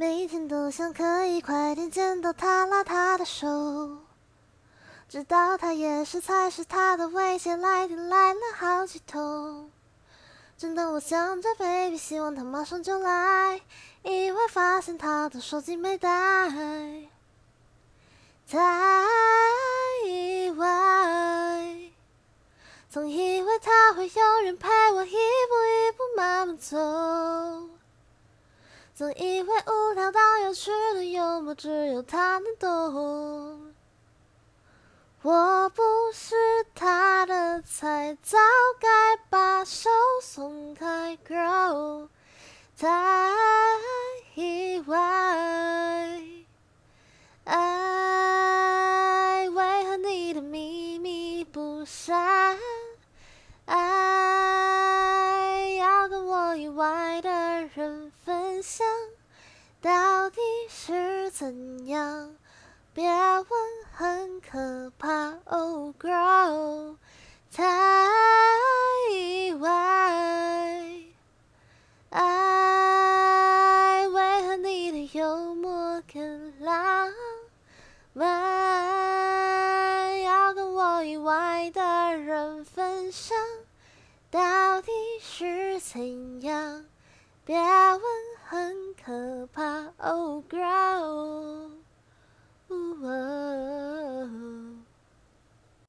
每天都想可以快点见到他拉他的手，知道他也是才是他的危险来电来了好几通。正当我想着 baby，希望他马上就来，意外发现他的手机没带，太意外。总以为他会有人陪我一步一步慢慢走，总以为无聊到有趣的幽默只有他能懂。我不是他的菜，早该把手松开，girl，太意外。爱为何你的秘密不删？爱要跟我以外的人分享，到底是怎样？别问，很可怕，Oh girl，太意外。爱为何你的幽默更浪漫？要跟我以外的人分享，到底是怎样？别问，很可怕。哦。